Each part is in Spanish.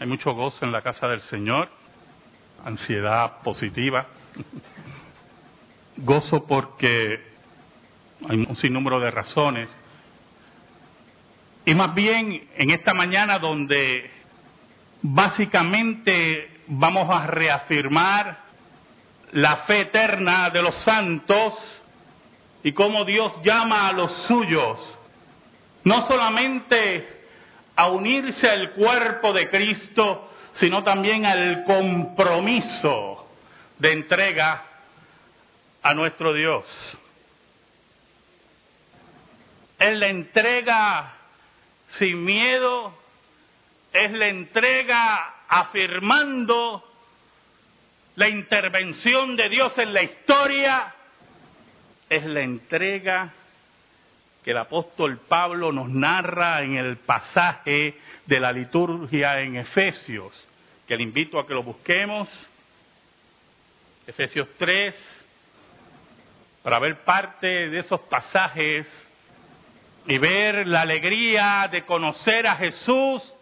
Hay mucho gozo en la casa del Señor, ansiedad positiva. Gozo porque hay un sinnúmero de razones. Y más bien en esta mañana donde básicamente vamos a reafirmar la fe eterna de los santos y cómo Dios llama a los suyos, no solamente a unirse al cuerpo de Cristo, sino también al compromiso de entrega a nuestro Dios. Es la entrega sin miedo, es la entrega afirmando la intervención de Dios en la historia, es la entrega que el apóstol Pablo nos narra en el pasaje de la liturgia en Efesios, que le invito a que lo busquemos, Efesios 3, para ver parte de esos pasajes y ver la alegría de conocer a Jesús,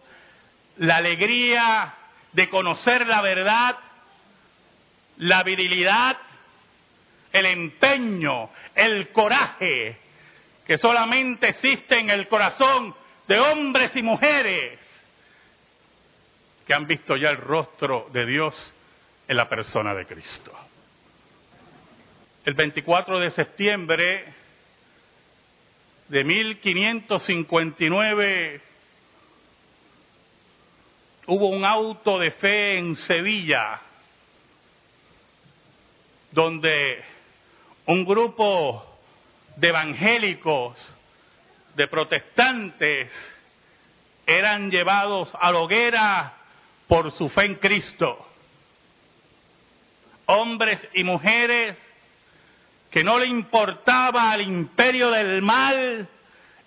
la alegría de conocer la verdad, la virilidad, el empeño, el coraje que solamente existe en el corazón de hombres y mujeres que han visto ya el rostro de Dios en la persona de Cristo. El 24 de septiembre de 1559 hubo un auto de fe en Sevilla donde un grupo de evangélicos, de protestantes, eran llevados a la hoguera por su fe en Cristo. Hombres y mujeres que no le importaba al imperio del mal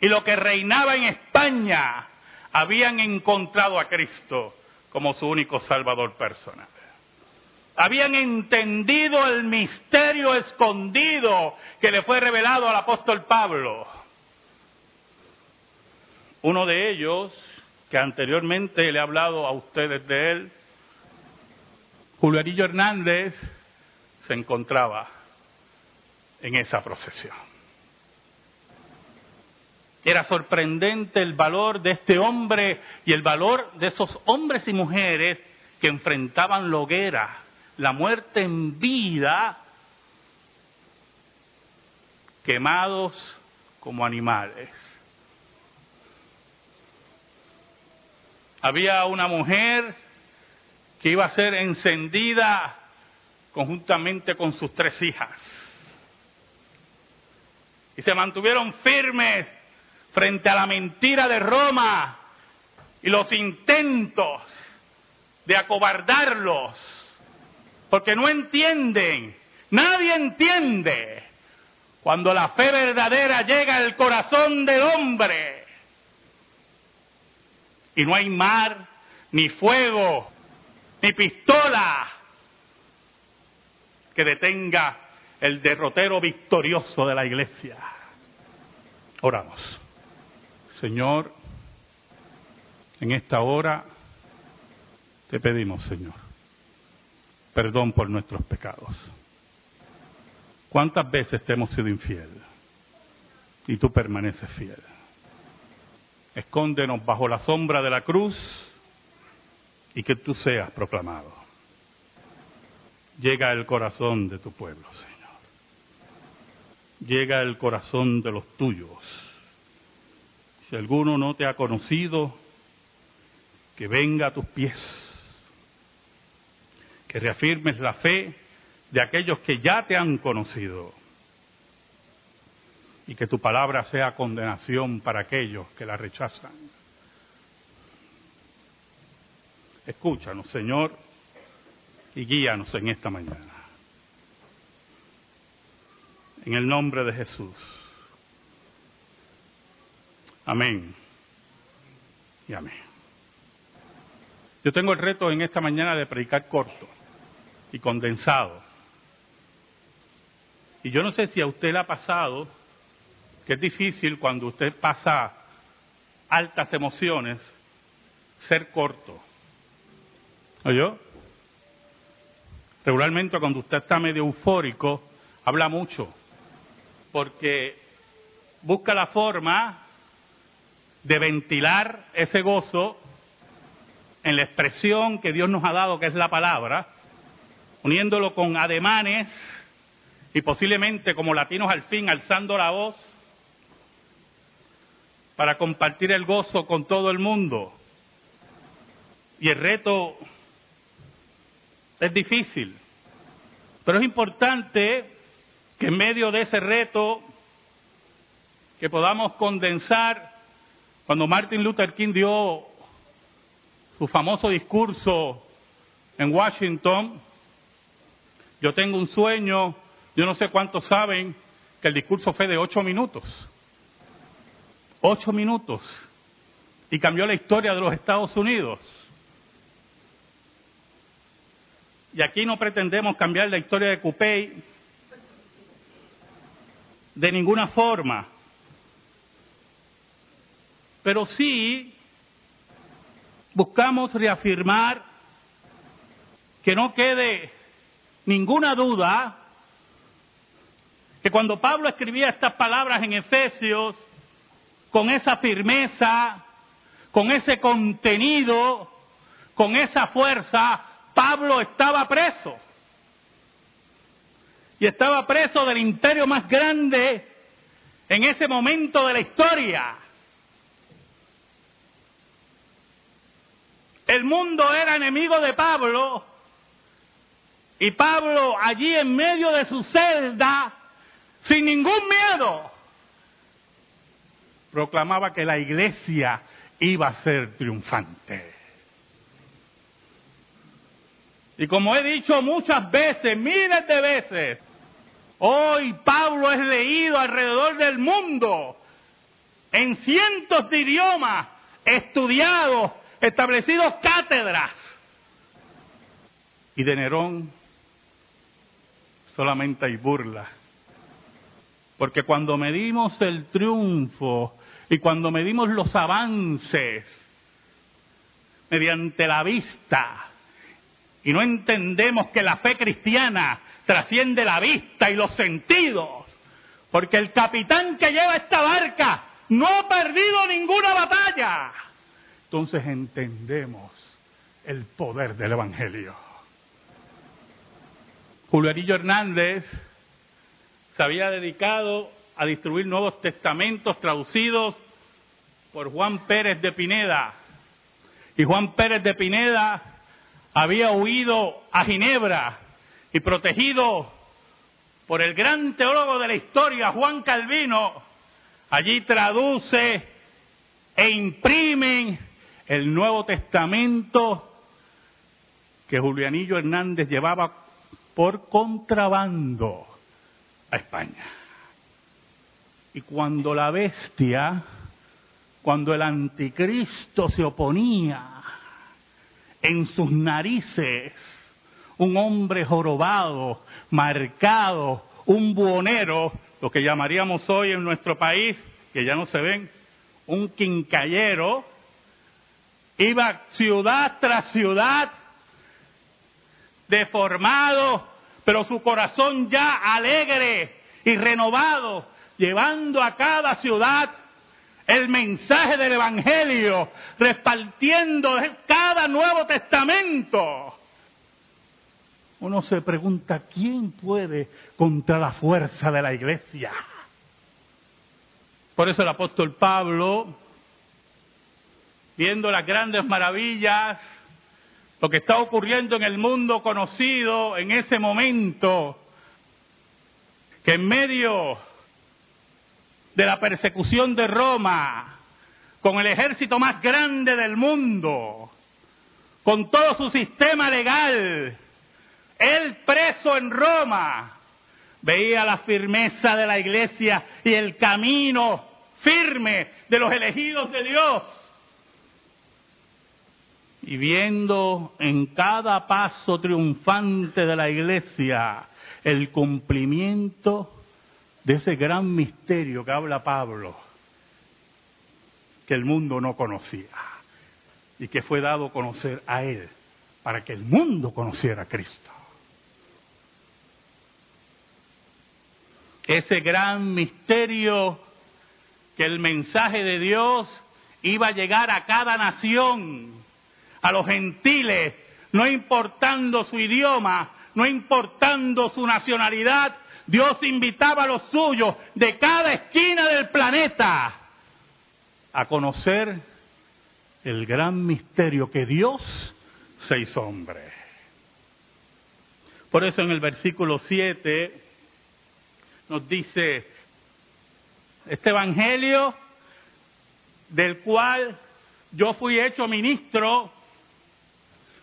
y lo que reinaba en España, habían encontrado a Cristo como su único Salvador personal. Habían entendido el misterio escondido que le fue revelado al apóstol Pablo. Uno de ellos, que anteriormente le he hablado a ustedes de él, Julio Hernández, se encontraba en esa procesión. Era sorprendente el valor de este hombre y el valor de esos hombres y mujeres que enfrentaban la hoguera, la muerte en vida, quemados como animales. Había una mujer que iba a ser encendida conjuntamente con sus tres hijas. Y se mantuvieron firmes frente a la mentira de Roma y los intentos de acobardarlos, porque no entienden, nadie entiende cuando la fe verdadera llega al corazón del hombre y no hay mar, ni fuego, ni pistola que detenga el derrotero victorioso de la iglesia. Oramos. Señor, en esta hora te pedimos, Señor, perdón por nuestros pecados. ¿Cuántas veces te hemos sido infiel? Y tú permaneces fiel. Escóndenos bajo la sombra de la cruz y que tú seas proclamado. Llega el corazón de tu pueblo, Señor. Llega el corazón de los tuyos si alguno no te ha conocido, que venga a tus pies, que reafirmes la fe de aquellos que ya te han conocido y que tu palabra sea condenación para aquellos que la rechazan. Escúchanos, Señor, y guíanos en esta mañana. En el nombre de Jesús. Amén. Y amén. Yo tengo el reto en esta mañana de predicar corto y condensado. Y yo no sé si a usted le ha pasado que es difícil cuando usted pasa altas emociones ser corto. ¿Oyó? Regularmente cuando usted está medio eufórico, habla mucho, porque busca la forma de ventilar ese gozo en la expresión que Dios nos ha dado, que es la palabra, uniéndolo con ademanes y posiblemente como latinos al fin alzando la voz para compartir el gozo con todo el mundo. Y el reto es difícil, pero es importante que en medio de ese reto que podamos condensar, cuando Martin Luther King dio su famoso discurso en Washington, yo tengo un sueño, yo no sé cuántos saben que el discurso fue de ocho minutos. Ocho minutos. Y cambió la historia de los Estados Unidos. Y aquí no pretendemos cambiar la historia de Coupey de ninguna forma. Pero sí buscamos reafirmar que no quede ninguna duda que cuando Pablo escribía estas palabras en Efesios, con esa firmeza, con ese contenido, con esa fuerza, Pablo estaba preso. Y estaba preso del imperio más grande en ese momento de la historia. El mundo era enemigo de Pablo y Pablo allí en medio de su celda, sin ningún miedo, proclamaba que la iglesia iba a ser triunfante. Y como he dicho muchas veces, miles de veces, hoy Pablo es leído alrededor del mundo en cientos de idiomas, estudiados, establecidos cátedras. Y de Nerón solamente hay burla. Porque cuando medimos el triunfo y cuando medimos los avances mediante la vista y no entendemos que la fe cristiana trasciende la vista y los sentidos, porque el capitán que lleva esta barca no ha perdido ninguna batalla, entonces entendemos el poder del Evangelio. Julio Arillo Hernández se había dedicado a distribuir nuevos testamentos traducidos por Juan Pérez de Pineda. Y Juan Pérez de Pineda había huido a Ginebra y protegido por el gran teólogo de la historia, Juan Calvino, allí traduce e imprimen el Nuevo Testamento que Julianillo Hernández llevaba por contrabando a España. Y cuando la bestia, cuando el anticristo se oponía, en sus narices, un hombre jorobado, marcado, un buonero, lo que llamaríamos hoy en nuestro país, que ya no se ven, un quincallero, iba ciudad tras ciudad deformado, pero su corazón ya alegre y renovado, llevando a cada ciudad el mensaje del Evangelio, repartiendo cada Nuevo Testamento. Uno se pregunta, ¿quién puede contra la fuerza de la iglesia? Por eso el apóstol Pablo, viendo las grandes maravillas lo que está ocurriendo en el mundo conocido en ese momento, que en medio de la persecución de Roma, con el ejército más grande del mundo, con todo su sistema legal, él preso en Roma, veía la firmeza de la iglesia y el camino firme de los elegidos de Dios y viendo en cada paso triunfante de la iglesia el cumplimiento de ese gran misterio que habla Pablo, que el mundo no conocía y que fue dado a conocer a él para que el mundo conociera a Cristo. Ese gran misterio que el mensaje de Dios iba a llegar a cada nación, a los gentiles, no importando su idioma, no importando su nacionalidad, Dios invitaba a los suyos de cada esquina del planeta a conocer el gran misterio que Dios se hizo hombre. Por eso en el versículo 7 nos dice, este Evangelio del cual yo fui hecho ministro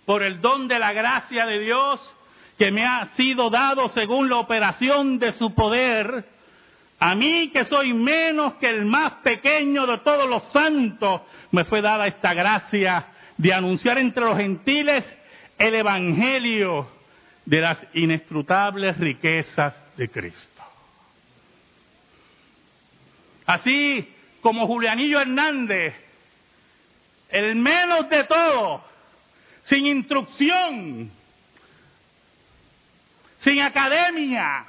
por el don de la gracia de Dios que me ha sido dado según la operación de su poder, a mí que soy menos que el más pequeño de todos los santos, me fue dada esta gracia de anunciar entre los gentiles el Evangelio de las inescrutables riquezas de Cristo. Así como Julianillo Hernández, el menos de todos, sin instrucción, sin academia,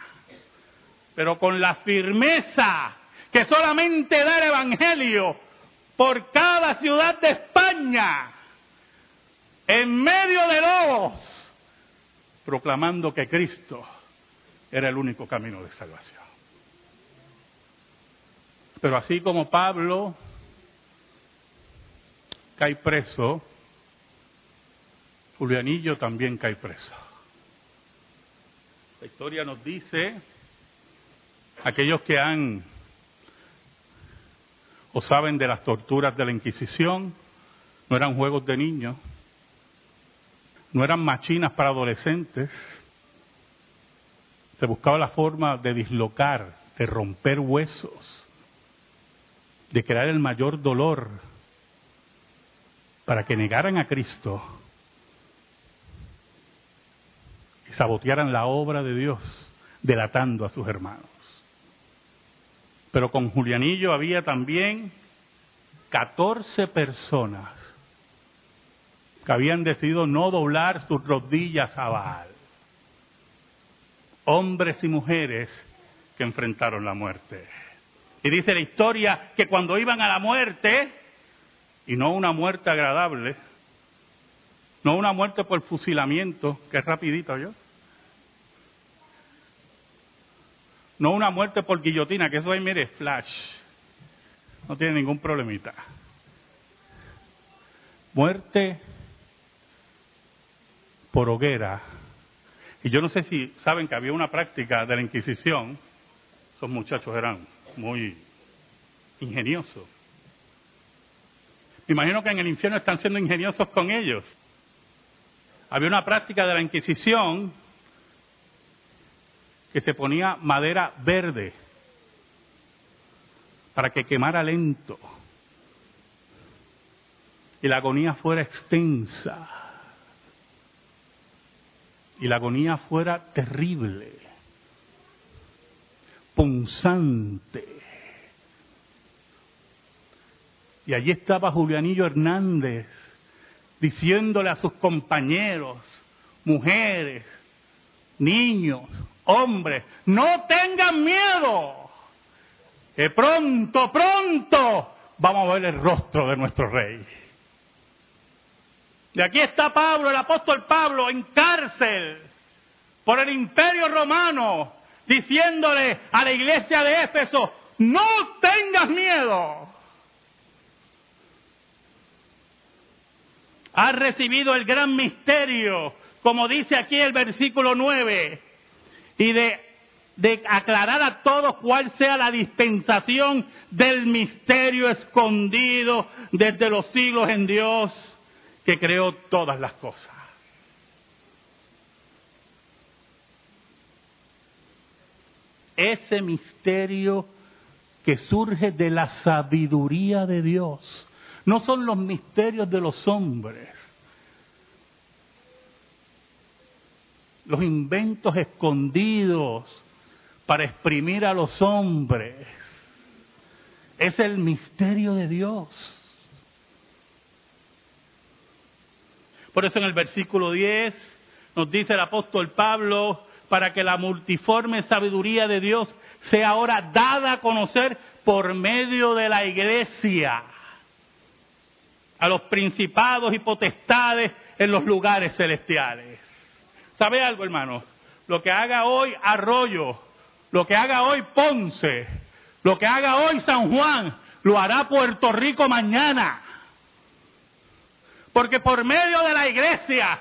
pero con la firmeza que solamente da el Evangelio por cada ciudad de España, en medio de lobos, proclamando que Cristo era el único camino de salvación. Pero así como Pablo cae preso, Julianillo también cae preso. La historia nos dice, aquellos que han o saben de las torturas de la Inquisición, no eran juegos de niños, no eran machinas para adolescentes, se buscaba la forma de dislocar, de romper huesos, de crear el mayor dolor para que negaran a Cristo sabotearan la obra de Dios, delatando a sus hermanos. Pero con Julianillo había también 14 personas que habían decidido no doblar sus rodillas a Baal. Hombres y mujeres que enfrentaron la muerte. Y dice la historia que cuando iban a la muerte, y no una muerte agradable, no una muerte por fusilamiento, que es rapidito yo, no una muerte por guillotina, que eso ahí, mire, flash, no tiene ningún problemita. Muerte por hoguera. Y yo no sé si saben que había una práctica de la Inquisición, esos muchachos eran muy ingenioso. Me imagino que en el infierno están siendo ingeniosos con ellos. Había una práctica de la Inquisición que se ponía madera verde para que quemara lento y la agonía fuera extensa y la agonía fuera terrible punzante. Y allí estaba Julianillo Hernández diciéndole a sus compañeros, mujeres, niños, hombres, no tengan miedo, que pronto, pronto vamos a ver el rostro de nuestro rey. Y aquí está Pablo, el apóstol Pablo, en cárcel por el imperio romano, diciéndole a la iglesia de Éfeso, no tengas miedo. Has recibido el gran misterio, como dice aquí el versículo 9, y de, de aclarar a todos cuál sea la dispensación del misterio escondido desde los siglos en Dios que creó todas las cosas. ese misterio que surge de la sabiduría de Dios. No son los misterios de los hombres, los inventos escondidos para exprimir a los hombres. Es el misterio de Dios. Por eso en el versículo 10 nos dice el apóstol Pablo, para que la multiforme sabiduría de Dios sea ahora dada a conocer por medio de la iglesia a los principados y potestades en los lugares celestiales. ¿Sabe algo, hermano? Lo que haga hoy Arroyo, lo que haga hoy Ponce, lo que haga hoy San Juan, lo hará Puerto Rico mañana. Porque por medio de la iglesia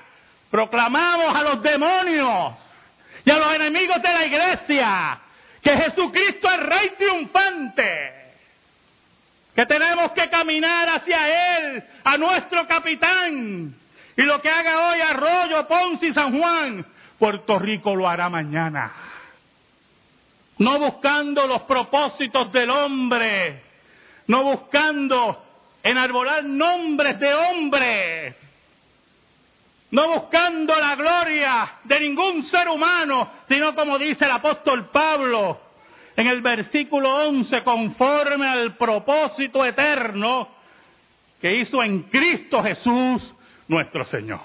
proclamamos a los demonios y a los enemigos de la iglesia que Jesucristo es Rey triunfante que tenemos que caminar hacia Él, a nuestro capitán. Y lo que haga hoy Arroyo, Ponce y San Juan, Puerto Rico lo hará mañana. No buscando los propósitos del hombre, no buscando enarbolar nombres de hombres, no buscando la gloria de ningún ser humano, sino como dice el apóstol Pablo, en el versículo 11, conforme al propósito eterno que hizo en Cristo Jesús nuestro Señor.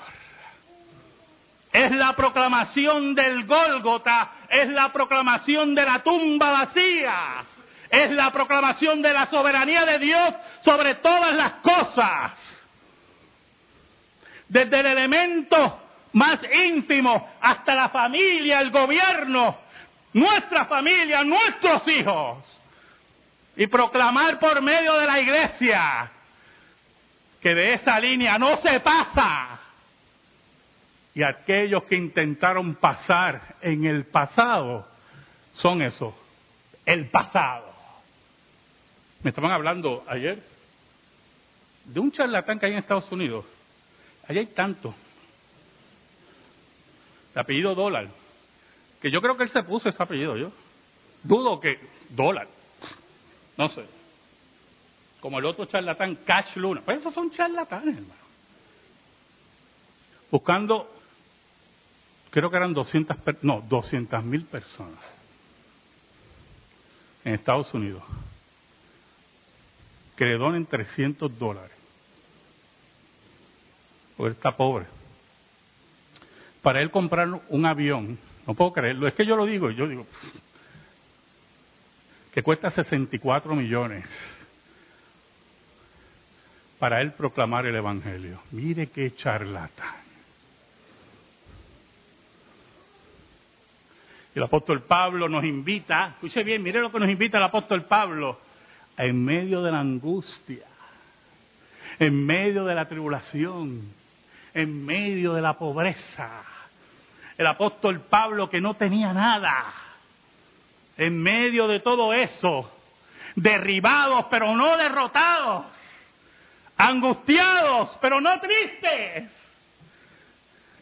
Es la proclamación del Gólgota, es la proclamación de la tumba vacía, es la proclamación de la soberanía de Dios sobre todas las cosas. Desde el elemento más ínfimo hasta la familia, el gobierno, nuestra familia, nuestros hijos, y proclamar por medio de la iglesia que de esa línea no se pasa. Y aquellos que intentaron pasar en el pasado son esos, el pasado. Me estaban hablando ayer de un charlatán que hay en Estados Unidos. Allí hay tanto. De apellido dólar que yo creo que él se puso ese apellido, yo. Dudo que dólar. No sé. Como el otro charlatán, Cash Luna. Pues esos son charlatanes, hermano. Buscando, creo que eran 200, no, 200 mil personas en Estados Unidos que le donen 300 dólares. Porque está pobre. Para él comprar un avión no puedo creerlo. Es que yo lo digo, yo digo, que cuesta 64 millones para él proclamar el Evangelio. Mire qué charlatán. El apóstol Pablo nos invita, escuche bien, mire lo que nos invita el apóstol Pablo, en medio de la angustia, en medio de la tribulación, en medio de la pobreza, el apóstol Pablo que no tenía nada. En medio de todo eso, derribados pero no derrotados, angustiados pero no tristes.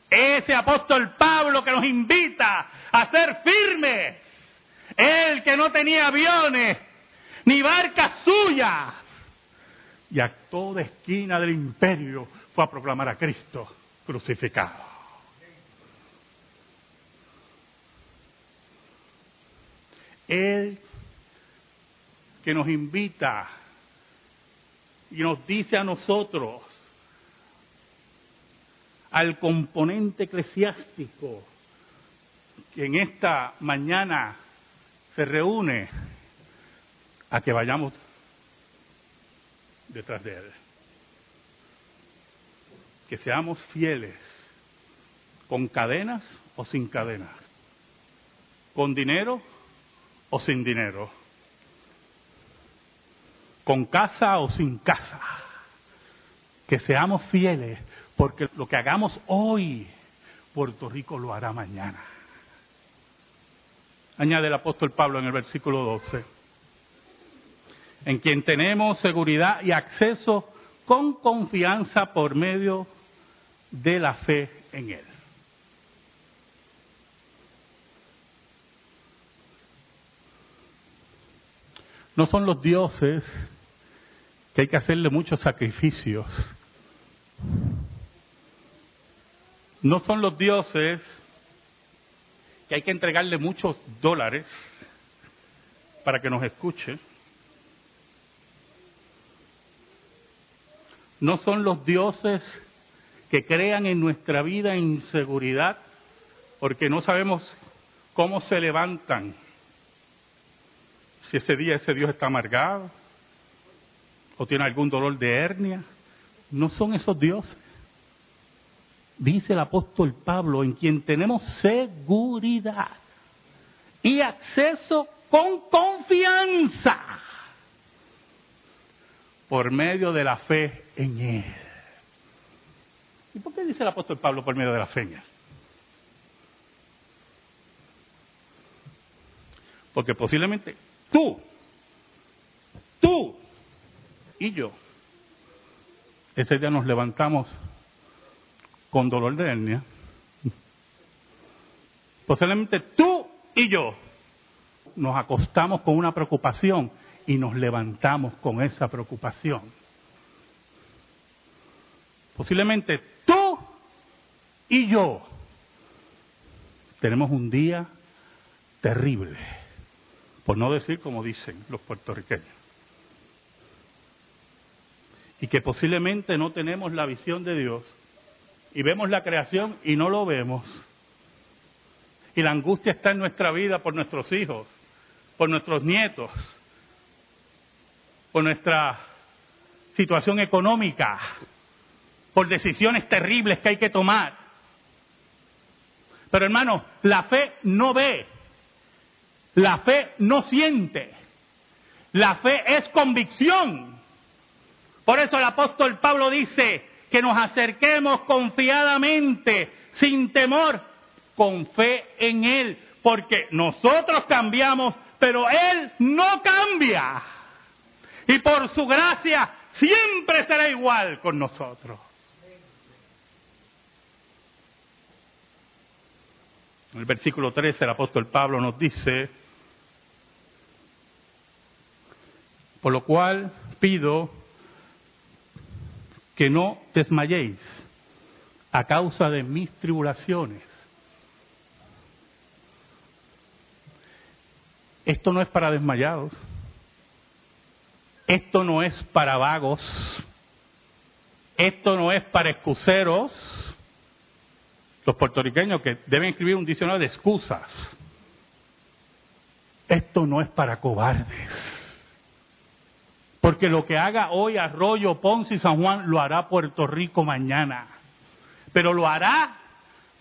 Ese apóstol Pablo que nos invita a ser firmes. Él que no tenía aviones ni barcas suyas. Y a toda esquina del imperio fue a proclamar a Cristo crucificado. Él que nos invita y nos dice a nosotros, al componente eclesiástico que en esta mañana se reúne, a que vayamos detrás de Él. Que seamos fieles, con cadenas o sin cadenas, con dinero o sin dinero, con casa o sin casa. Que seamos fieles, porque lo que hagamos hoy, Puerto Rico lo hará mañana. Añade el apóstol Pablo en el versículo 12, en quien tenemos seguridad y acceso con confianza por medio de la fe en Él. No son los dioses que hay que hacerle muchos sacrificios. No son los dioses que hay que entregarle muchos dólares para que nos escuche. No son los dioses que crean en nuestra vida inseguridad porque no sabemos cómo se levantan. Si ese día ese Dios está amargado o tiene algún dolor de hernia, no son esos dioses. Dice el apóstol Pablo, en quien tenemos seguridad y acceso con confianza por medio de la fe en Él. ¿Y por qué dice el apóstol Pablo por medio de la fe en Él? Porque posiblemente tú, tú y yo, ese día nos levantamos con dolor de hernia. Posiblemente tú y yo nos acostamos con una preocupación y nos levantamos con esa preocupación. Posiblemente tú y yo tenemos un día terrible, por no decir como dicen los puertorriqueños. Y que posiblemente no tenemos la visión de Dios y vemos la creación y no lo vemos. Y la angustia está en nuestra vida por nuestros hijos, por nuestros nietos, por nuestra situación económica, por decisiones terribles que hay que tomar. Pero hermano, la fe no ve, la fe no siente, la fe es convicción. Por eso el apóstol Pablo dice que nos acerquemos confiadamente, sin temor, con fe en Él, porque nosotros cambiamos, pero Él no cambia. Y por su gracia siempre será igual con nosotros. En el versículo 13 el apóstol Pablo nos dice, por lo cual pido que no desmayéis a causa de mis tribulaciones. Esto no es para desmayados. Esto no es para vagos. Esto no es para excuseros los puertorriqueños que deben escribir un diccionario de excusas. Esto no es para cobardes. Porque lo que haga hoy Arroyo, Ponce y San Juan lo hará Puerto Rico mañana. Pero lo hará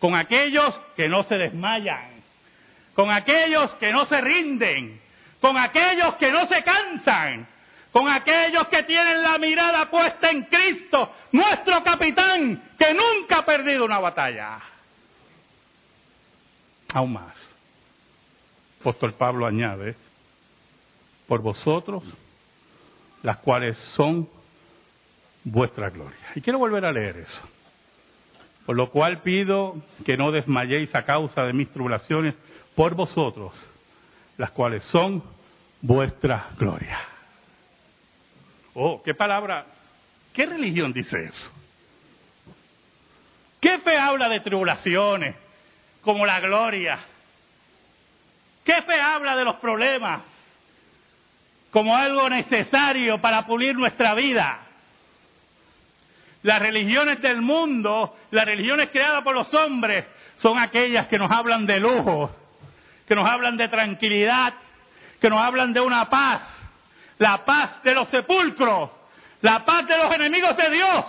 con aquellos que no se desmayan, con aquellos que no se rinden, con aquellos que no se cansan, con aquellos que tienen la mirada puesta en Cristo, nuestro capitán, que nunca ha perdido una batalla aún más. Apóstol Pablo añade, por vosotros, las cuales son vuestra gloria. Y quiero volver a leer eso. Por lo cual pido que no desmayéis a causa de mis tribulaciones por vosotros, las cuales son vuestra gloria. Oh, qué palabra, qué religión dice eso. ¿Qué fe habla de tribulaciones, como la gloria. ¿Qué fe habla de los problemas como algo necesario para pulir nuestra vida? Las religiones del mundo, las religiones creadas por los hombres, son aquellas que nos hablan de lujo, que nos hablan de tranquilidad, que nos hablan de una paz, la paz de los sepulcros, la paz de los enemigos de Dios.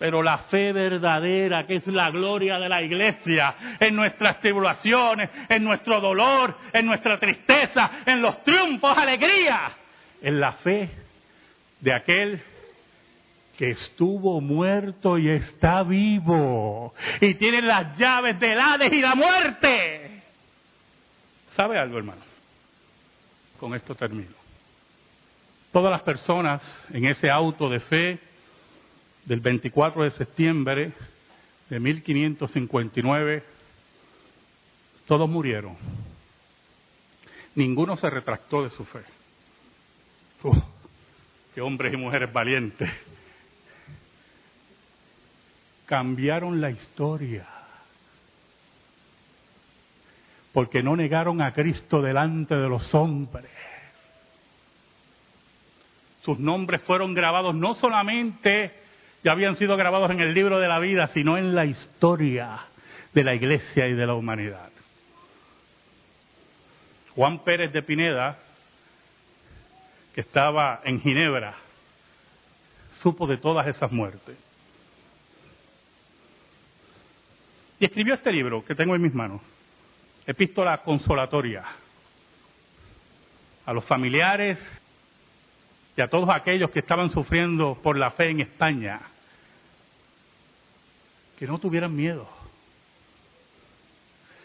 Pero la fe verdadera, que es la gloria de la iglesia, en nuestras tribulaciones, en nuestro dolor, en nuestra tristeza, en los triunfos, alegría, en la fe de aquel que estuvo muerto y está vivo y tiene las llaves del Hades y la muerte. ¿Sabe algo, hermano? Con esto termino. Todas las personas en ese auto de fe del 24 de septiembre de 1559, todos murieron. Ninguno se retractó de su fe. qué hombres y mujeres valientes. Cambiaron la historia. Porque no negaron a Cristo delante de los hombres. Sus nombres fueron grabados no solamente ya habían sido grabados en el libro de la vida, sino en la historia de la iglesia y de la humanidad. Juan Pérez de Pineda, que estaba en Ginebra, supo de todas esas muertes. Y escribió este libro que tengo en mis manos, Epístola Consolatoria, a los familiares y a todos aquellos que estaban sufriendo por la fe en España, que no tuvieran miedo,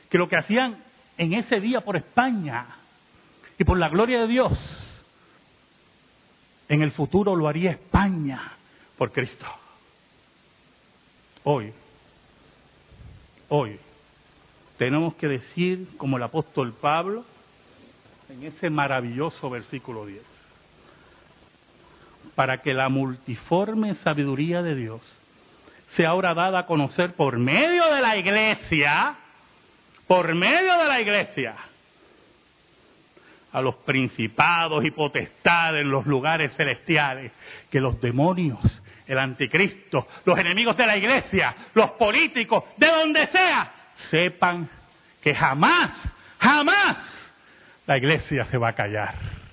que lo que hacían en ese día por España y por la gloria de Dios, en el futuro lo haría España por Cristo. Hoy, hoy, tenemos que decir, como el apóstol Pablo, en ese maravilloso versículo 10, para que la multiforme sabiduría de Dios sea ahora dada a conocer por medio de la iglesia, por medio de la iglesia, a los principados y potestades en los lugares celestiales, que los demonios, el anticristo, los enemigos de la iglesia, los políticos, de donde sea, sepan que jamás, jamás la iglesia se va a callar.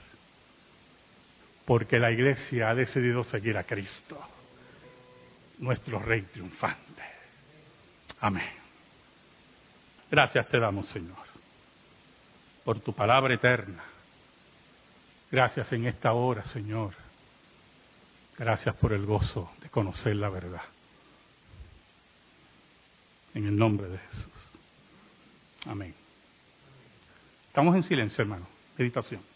Porque la iglesia ha decidido seguir a Cristo, nuestro Rey triunfante. Amén. Gracias te damos, Señor, por tu palabra eterna. Gracias en esta hora, Señor. Gracias por el gozo de conocer la verdad. En el nombre de Jesús. Amén. Estamos en silencio, hermano. Meditación.